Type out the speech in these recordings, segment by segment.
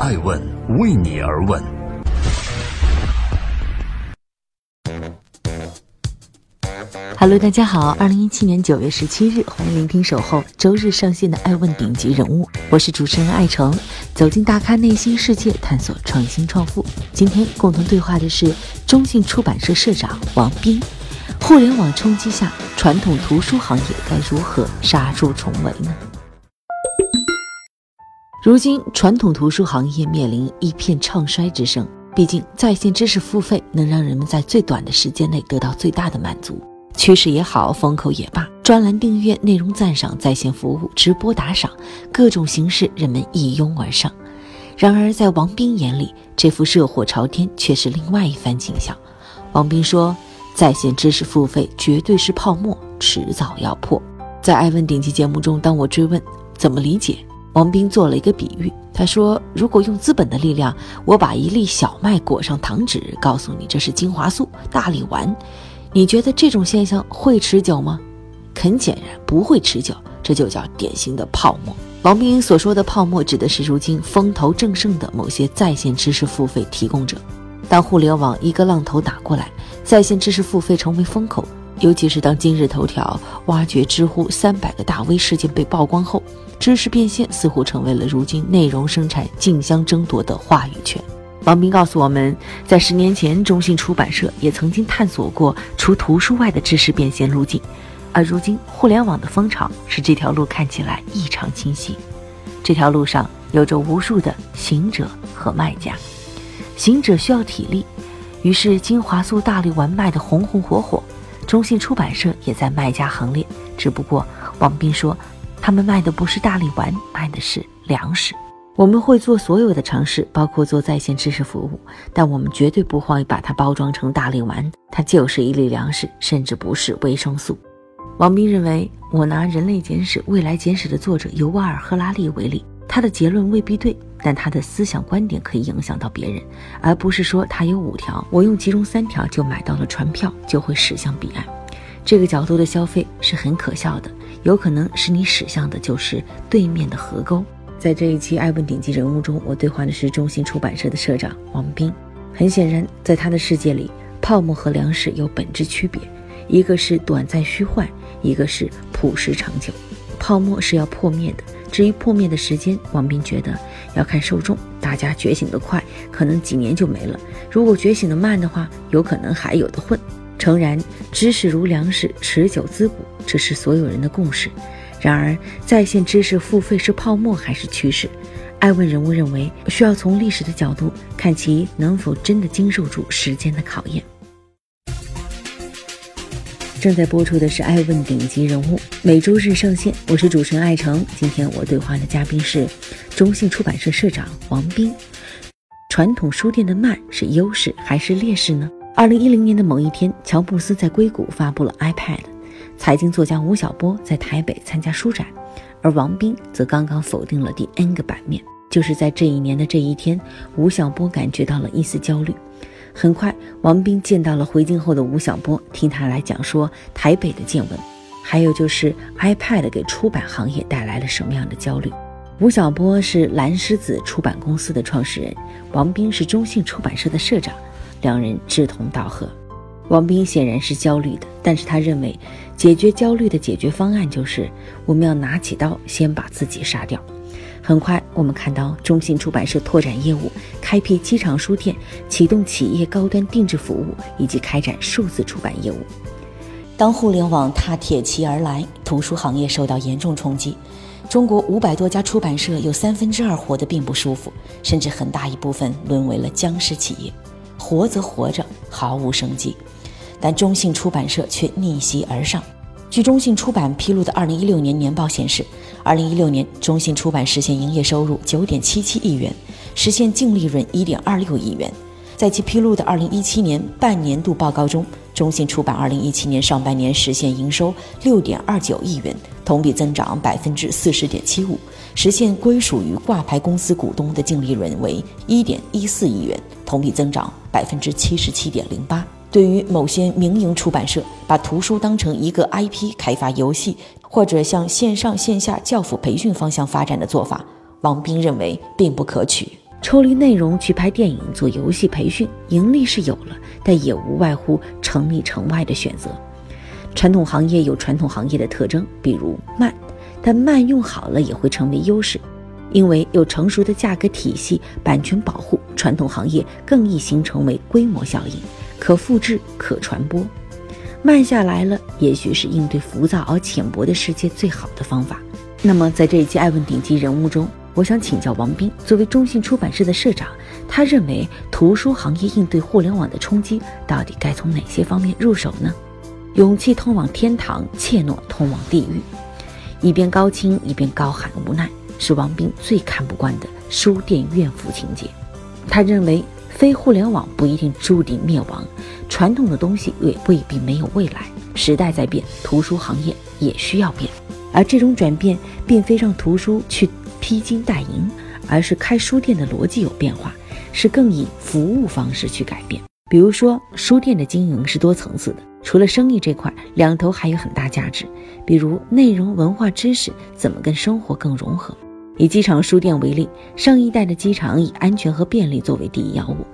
爱问为你而问。Hello，大家好，二零一七年九月十七日，欢迎聆听守候周日上线的《爱问顶级人物》，我是主持人艾诚，走进大咖内心世界，探索创新创富。今天共同对话的是中信出版社社长王斌。互联网冲击下，传统图书行业该如何杀出重围呢？如今，传统图书行业面临一片唱衰之声。毕竟，在线知识付费能让人们在最短的时间内得到最大的满足。趋势也好，风口也罢，专栏订阅、内容赞赏、在线服务、直播打赏，各种形式人们一拥而上。然而，在王斌眼里，这幅热火朝天却是另外一番景象。王斌说：“在线知识付费绝对是泡沫，迟早要破。”在艾问顶级节目中，当我追问怎么理解？王斌做了一个比喻，他说：“如果用资本的力量，我把一粒小麦裹上糖纸，告诉你这是精华素、大力丸，你觉得这种现象会持久吗？很显然不会持久，这就叫典型的泡沫。”王斌所说的泡沫，指的是如今风头正盛的某些在线知识付费提供者。当互联网一个浪头打过来，在线知识付费成为风口。尤其是当今日头条挖掘知乎三百个大 V 事件被曝光后，知识变现似乎成为了如今内容生产竞相争夺的话语权。王斌告诉我们，在十年前，中信出版社也曾经探索过除图书外的知识变现路径，而如今互联网的风潮使这条路看起来异常清晰。这条路上有着无数的行者和卖家，行者需要体力，于是精华素大力丸卖得红红火火。中信出版社也在卖家行列，只不过王斌说，他们卖的不是大力丸，卖的是粮食。我们会做所有的尝试，包括做在线知识服务，但我们绝对不会把它包装成大力丸，它就是一粒粮食，甚至不是维生素。王斌认为，我拿《人类简史》《未来简史》的作者尤瓦尔·赫拉利为例，他的结论未必对。但他的思想观点可以影响到别人，而不是说他有五条，我用其中三条就买到了船票，就会驶向彼岸。这个角度的消费是很可笑的，有可能使你驶向的就是对面的河沟。在这一期《爱问顶级人物》中，我对话的是中信出版社的社长王斌。很显然，在他的世界里，泡沫和粮食有本质区别，一个是短暂虚幻，一个是朴实长久。泡沫是要破灭的。至于破灭的时间，王斌觉得要看受众。大家觉醒的快，可能几年就没了；如果觉醒的慢的话，有可能还有的混。诚然，知识如粮食，持久滋补，这是所有人的共识。然而，在线知识付费是泡沫还是趋势？爱问人物认为，需要从历史的角度看其能否真的经受住时间的考验。正在播出的是《爱问顶级人物》，每周日上线。我是主持人艾诚。今天我对话的嘉宾是中信出版社社长王斌。传统书店的慢是优势还是劣势呢？二零一零年的某一天，乔布斯在硅谷发布了 iPad，财经作家吴晓波在台北参加书展，而王斌则刚刚否定了第 N 个版面。就是在这一年的这一天，吴晓波感觉到了一丝焦虑。很快，王斌见到了回京后的吴晓波，听他来讲说台北的见闻，还有就是 iPad 给出版行业带来了什么样的焦虑。吴晓波是蓝狮子出版公司的创始人，王斌是中信出版社的社长，两人志同道合。王斌显然是焦虑的，但是他认为解决焦虑的解决方案就是我们要拿起刀，先把自己杀掉。很快，我们看到中信出版社拓展业务，开辟机场书店，启动企业高端定制服务，以及开展数字出版业务。当互联网踏铁骑而来，图书行业受到严重冲击。中国五百多家出版社有三分之二活得并不舒服，甚至很大一部分沦为了僵尸企业，活则活着，毫无生机。但中信出版社却逆袭而上。据中信出版披露的二零一六年年报显示，二零一六年中信出版实现营业收入九点七七亿元，实现净利润一点二六亿元。在其披露的二零一七年半年度报告中，中信出版二零一七年上半年实现营收六点二九亿元，同比增长百分之四十点七五，实现归属于挂牌公司股东的净利润为一点一四亿元，同比增长百分之七十七点零八。对于某些民营出版社把图书当成一个 IP 开发游戏，或者向线上线下教辅培训方向发展的做法，王斌认为并不可取。抽离内容去拍电影、做游戏培训，盈利是有了，但也无外乎城里城外的选择。传统行业有传统行业的特征，比如慢，但慢用好了也会成为优势，因为有成熟的价格体系、版权保护，传统行业更易形成为规模效应，可复制、可传播。慢下来了，也许是应对浮躁而浅薄的世界最好的方法。那么，在这一期《爱问顶级人物》中，我想请教王斌，作为中信出版社的社长，他认为图书行业应对互联网的冲击，到底该从哪些方面入手呢？勇气通往天堂，怯懦通往地狱。一边高清一边高喊无奈，是王斌最看不惯的书店怨妇情节。他认为，非互联网不一定注定灭亡。传统的东西也未必没有未来，时代在变，图书行业也需要变。而这种转变，并非让图书去披金戴银，而是开书店的逻辑有变化，是更以服务方式去改变。比如说，书店的经营是多层次的，除了生意这块，两头还有很大价值。比如内容、文化、知识怎么跟生活更融合。以机场书店为例，上一代的机场以安全和便利作为第一要务，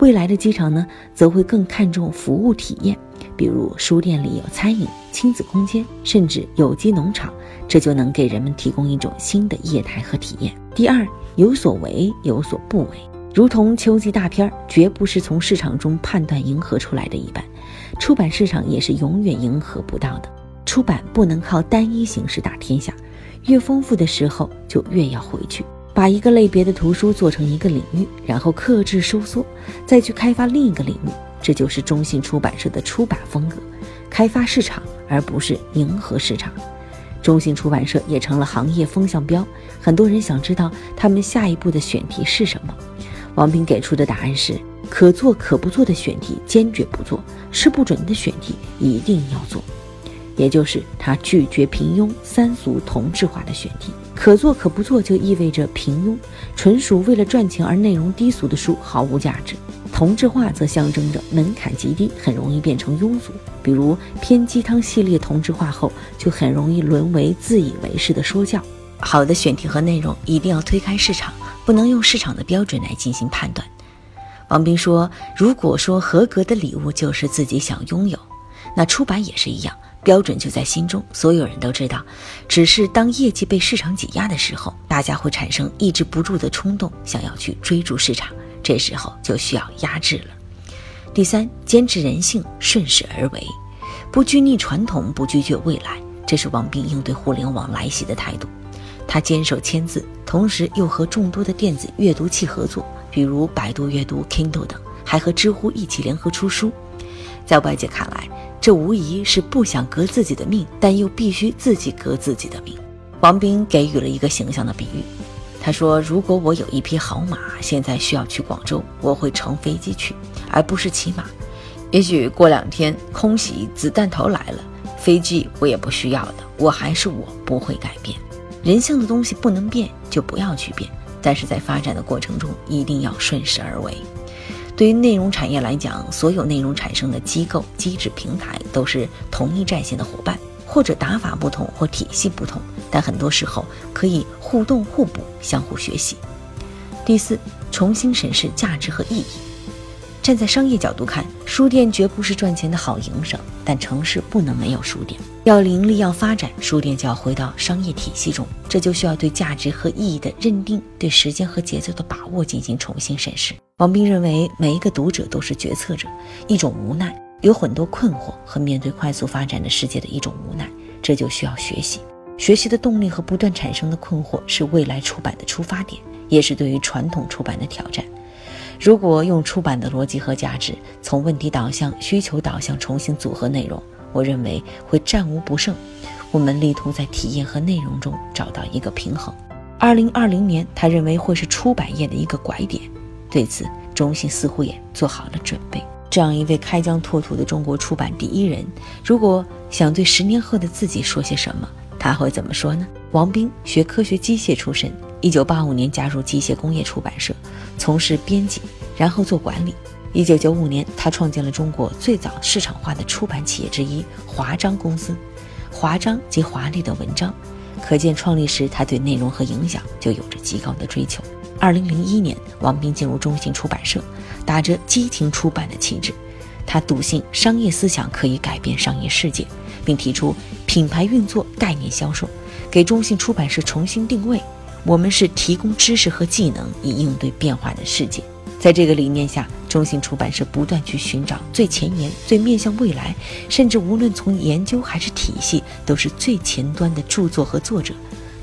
未来的机场呢，则会更看重服务体验，比如书店里有餐饮、亲子空间，甚至有机农场，这就能给人们提供一种新的业态和体验。第二，有所为有所不为，如同秋季大片儿，绝不是从市场中判断迎合出来的一般，出版市场也是永远迎合不到的。出版不能靠单一形式打天下。越丰富的时候，就越要回去，把一个类别的图书做成一个领域，然后克制收缩，再去开发另一个领域。这就是中信出版社的出版风格，开发市场而不是迎合市场。中信出版社也成了行业风向标，很多人想知道他们下一步的选题是什么。王斌给出的答案是：可做可不做的选题坚决不做，吃不准的选题一定要做。也就是他拒绝平庸、三俗、同质化的选题，可做可不做就意味着平庸，纯属为了赚钱而内容低俗的书毫无价值；同质化则象征着门槛极低，很容易变成庸俗。比如偏鸡汤系列同质化后，就很容易沦为自以为是的说教。好的选题和内容一定要推开市场，不能用市场的标准来进行判断。王斌说：“如果说合格的礼物就是自己想拥有，那出版也是一样。”标准就在心中，所有人都知道。只是当业绩被市场挤压的时候，大家会产生抑制不住的冲动，想要去追逐市场。这时候就需要压制了。第三，坚持人性，顺势而为，不拘泥传统，不拒绝未来，这是王斌应对互联网来袭的态度。他坚守签字，同时又和众多的电子阅读器合作，比如百度阅读、Kindle 等，还和知乎一起联合出书。在外界看来，这无疑是不想革自己的命，但又必须自己革自己的命。王斌给予了一个形象的比喻，他说：“如果我有一匹好马，现在需要去广州，我会乘飞机去，而不是骑马。也许过两天空袭子弹头来了，飞机我也不需要的，我还是我，不会改变。人性的东西不能变，就不要去变。但是在发展的过程中，一定要顺势而为。”对于内容产业来讲，所有内容产生的机构、机制、平台都是同一战线的伙伴，或者打法不同或体系不同，但很多时候可以互动互补、相互学习。第四，重新审视价值和意义。站在商业角度看，书店绝不是赚钱的好营生，但城市不能没有书店。要盈利、要发展，书店就要回到商业体系中，这就需要对价值和意义的认定、对时间和节奏的把握进行重新审视。王斌认为，每一个读者都是决策者，一种无奈，有很多困惑和面对快速发展的世界的一种无奈，这就需要学习。学习的动力和不断产生的困惑是未来出版的出发点，也是对于传统出版的挑战。如果用出版的逻辑和价值，从问题导向、需求导向重新组合内容，我认为会战无不胜。我们力图在体验和内容中找到一个平衡。二零二零年，他认为会是出版业的一个拐点。对此，中信似乎也做好了准备。这样一位开疆拓土的中国出版第一人，如果想对十年后的自己说些什么，他会怎么说呢？王兵学科学机械出身，一九八五年加入机械工业出版社，从事编辑，然后做管理。一九九五年，他创建了中国最早市场化的出版企业之一华章公司。华章即华丽的文章，可见创立时他对内容和影响就有着极高的追求。二零零一年，王斌进入中信出版社，打着激情出版的旗帜。他笃信商业思想可以改变商业世界，并提出品牌运作、概念销售，给中信出版社重新定位：我们是提供知识和技能，以应对变化的世界。在这个理念下，中信出版社不断去寻找最前沿、最面向未来，甚至无论从研究还是体系，都是最前端的著作和作者。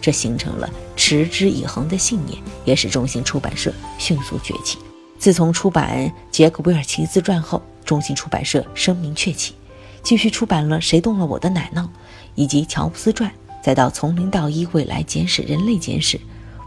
这形成了持之以恒的信念，也使中信出版社迅速崛起。自从出版杰克韦尔奇自传后，中信出版社声名鹊起，继续出版了《谁动了我的奶酪》，以及《乔布斯传》，再到《从零到一：未来简史》《人类简史》。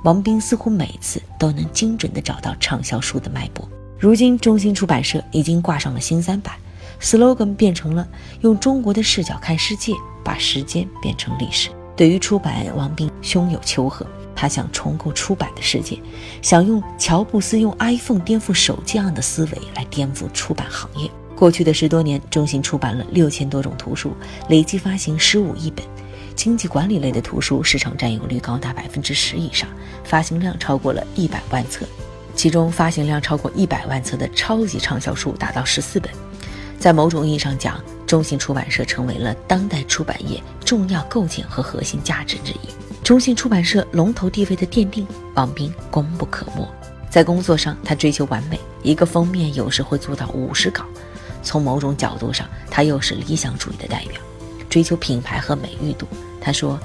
王斌似乎每次都能精准地找到畅销书的脉搏。如今，中信出版社已经挂上了新三板，slogan 变成了“用中国的视角看世界，把时间变成历史”。对于出版，王斌胸有丘壑。他想重构出版的世界，想用乔布斯用 iPhone 颠覆手机样的思维来颠覆出版行业。过去的十多年，中信出版了六千多种图书，累计发行十五亿本。经济管理类的图书市场占有率高达百分之十以上，发行量超过了一百万册，其中发行量超过一百万册的超级畅销书达到十四本。在某种意义上讲，中信出版社成为了当代出版业重要构建和核心价值之一。中信出版社龙头地位的奠定，王斌功不可没。在工作上，他追求完美，一个封面有时会做到五十稿。从某种角度上，他又是理想主义的代表。追求品牌和美誉度，他说：“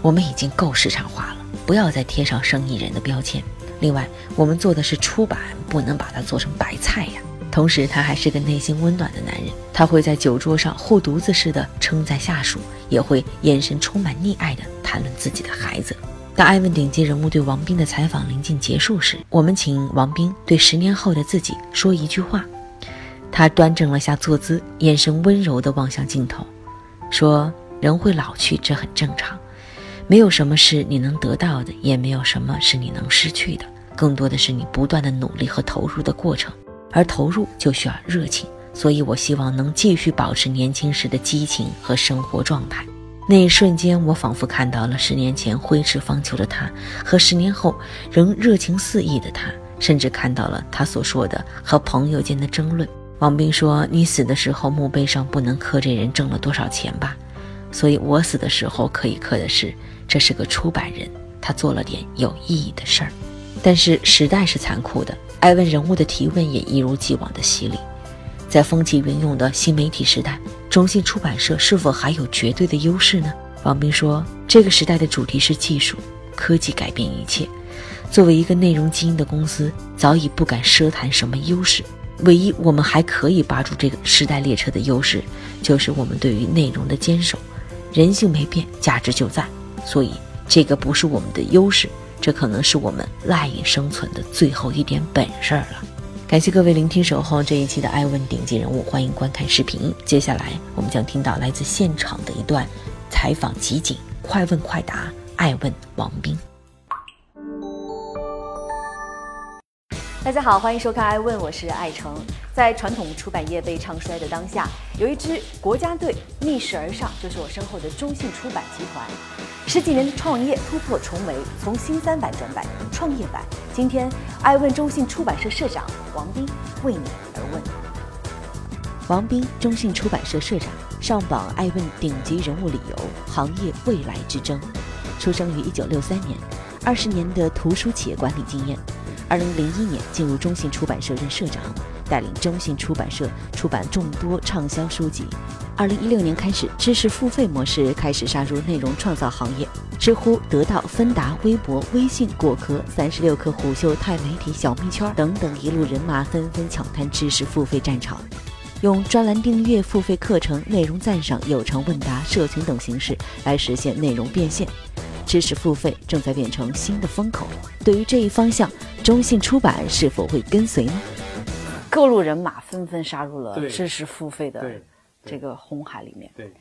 我们已经够市场化了，不要再贴上生意人的标签。另外，我们做的是出版，不能把它做成白菜呀。”同时，他还是个内心温暖的男人，他会在酒桌上护犊子似的称赞下属，也会眼神充满溺爱的谈论自己的孩子。当艾问顶级人物对王斌的采访临近结束时，我们请王斌对十年后的自己说一句话。他端正了下坐姿，眼神温柔地望向镜头。说人会老去，这很正常。没有什么是你能得到的，也没有什么是你能失去的。更多的是你不断的努力和投入的过程，而投入就需要热情。所以我希望能继续保持年轻时的激情和生活状态。那一瞬间，我仿佛看到了十年前挥斥方遒的他，和十年后仍热情四溢的他，甚至看到了他所说的和朋友间的争论。王斌说：“你死的时候，墓碑上不能刻这人挣了多少钱吧？所以我死的时候可以刻的是，这是个出版人，他做了点有意义的事儿。但是时代是残酷的，爱问人物的提问也一如既往的犀利。在风起云涌的新媒体时代，中信出版社是否还有绝对的优势呢？”王斌说：“这个时代的主题是技术，科技改变一切。作为一个内容基因的公司，早已不敢奢谈什么优势。”唯一我们还可以扒住这个时代列车的优势，就是我们对于内容的坚守。人性没变，价值就在。所以这个不是我们的优势，这可能是我们赖以生存的最后一点本事了。感谢各位聆听守候这一期的《爱问顶级人物》，欢迎观看视频。接下来我们将听到来自现场的一段采访集锦，快问快答，爱问王斌。大家好，欢迎收看《爱问》，我是爱成。在传统出版业被唱衰的当下，有一支国家队逆势而上，就是我身后的中信出版集团。十几年的创业突破重围，从新三板转板创业板。今天，《爱问》中信出版社社长王斌为你而问。王斌，中信出版社社长，上榜《爱问》顶级人物理由：行业未来之争。出生于一九六三年，二十年的图书企业管理经验。二零零一年进入中信出版社任社长，带领中信出版社出版众多畅销书籍。二零一六年开始，知识付费模式开始杀入内容创造行业，知乎、得到、芬达、微博、微信、果壳、三十六氪、虎嗅、钛媒体、小蜜圈等等一路人马纷纷抢滩知识付费战场，用专栏订阅、付费课程、内容赞赏、有偿问答、社群等形式来实现内容变现。知识付费正在变成新的风口，对于这一方向，中信出版是否会跟随呢？各路人马纷纷杀入了知识付费的这个红海里面。对，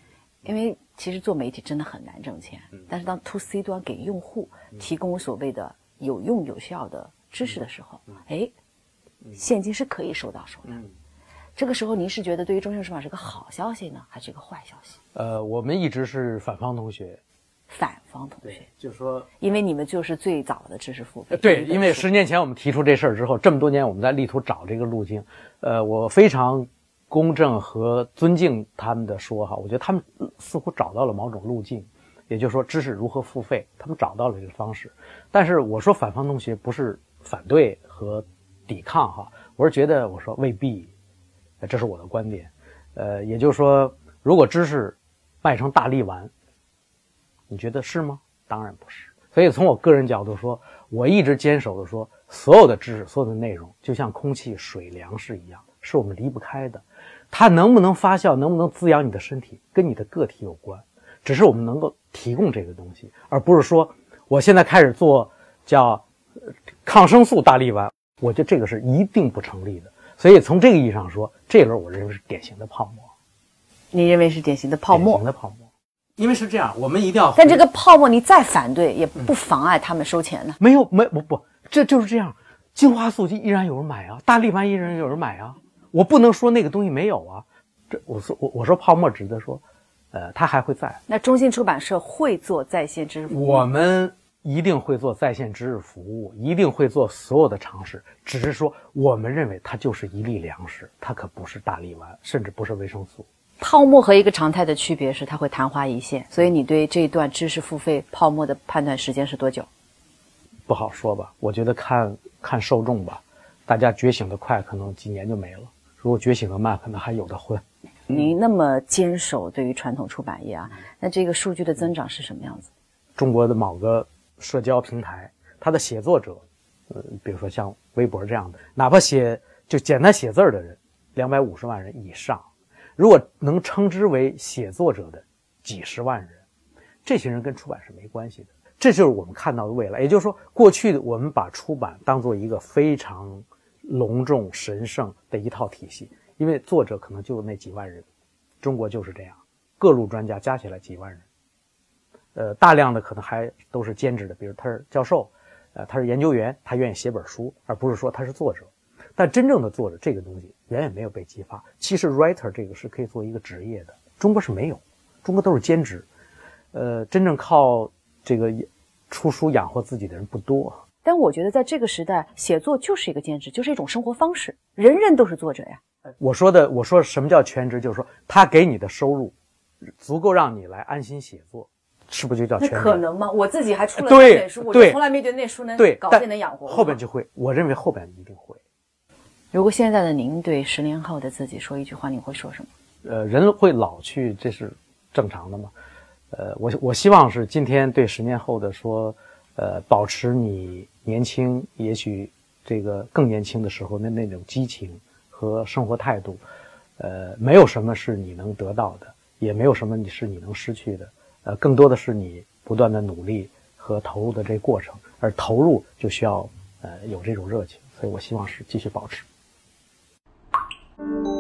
因为其实做媒体真的很难挣钱，但是当 to C 端给用户提供所谓的有用有效的知识的时候，哎，现金是可以收到手的。这个时候，您是觉得对于中信出版是个好消息呢，还是一个坏消息？呃，我们一直是反方同学。反方同学，就是说，因为你们就是最早的知识付费。对，因为十年前我们提出这事儿之后，这么多年我们在力图找这个路径。呃，我非常公正和尊敬他们的说哈，我觉得他们似乎找到了某种路径，也就是说知识如何付费，他们找到了这个方式。但是我说反方同学不是反对和抵抗哈，我是觉得我说未必，这是我的观点。呃，也就是说，如果知识卖成大力丸，你觉得是吗？当然不是。所以从我个人角度说，我一直坚守的说，所有的知识、所有的内容，就像空气、水、粮食一样，是我们离不开的。它能不能发酵，能不能滋养你的身体，跟你的个体有关。只是我们能够提供这个东西，而不是说我现在开始做叫抗生素大力丸，我觉得这个是一定不成立的。所以从这个意义上说，这轮我认为是典型的泡沫。你认为是典型的泡沫？典型的泡沫。因为是这样，我们一定要。但这个泡沫你再反对，也不妨碍他们收钱呢。没有，没不不，这就是这样。精华素依然有人买啊，大力丸依然有人买啊。我不能说那个东西没有啊。这我说我我说泡沫，指的说，呃，它还会在。那中信出版社会做在线知识服务？我们一定会做在线知识服务，一定会做所有的尝试。只是说，我们认为它就是一粒粮食，它可不是大力丸，甚至不是维生素。泡沫和一个常态的区别是，它会昙花一现。所以你对这一段知识付费泡沫的判断时间是多久？不好说吧。我觉得看看受众吧。大家觉醒的快，可能几年就没了；如果觉醒的慢，可能还有的混。您那么坚守对于传统出版业啊，那这个数据的增长是什么样子？中国的某个社交平台，它的写作者，呃，比如说像微博这样的，哪怕写就简单写字儿的人，两百五十万人以上。如果能称之为写作者的几十万人，这些人跟出版是没关系的。这就是我们看到的未来。也就是说，过去的我们把出版当做一个非常隆重神圣的一套体系，因为作者可能就那几万人，中国就是这样，各路专家加起来几万人，呃，大量的可能还都是兼职的，比如他是教授，呃，他是研究员，他愿意写本书，而不是说他是作者。但真正的作者这个东西远远没有被激发。其实，writer 这个是可以做一个职业的，中国是没有，中国都是兼职。呃，真正靠这个出书养活自己的人不多。但我觉得在这个时代，写作就是一个兼职，就是一种生活方式。人人都是作者呀。我说的，我说什么叫全职，就是说他给你的收入足够让你来安心写作，是不是就叫全职？可能吗？我自己还出了那本书，我就从来没觉得那书能对搞定能养活。后边就会，我认为后边一定会。如果现在的您对十年后的自己说一句话，你会说什么？呃，人会老去，这是正常的嘛。呃，我我希望是今天对十年后的说，呃，保持你年轻，也许这个更年轻的时候那那种激情和生活态度。呃，没有什么是你能得到的，也没有什么你是你能失去的。呃，更多的是你不断的努力和投入的这过程，而投入就需要呃有这种热情，所以我希望是继续保持。Thank you.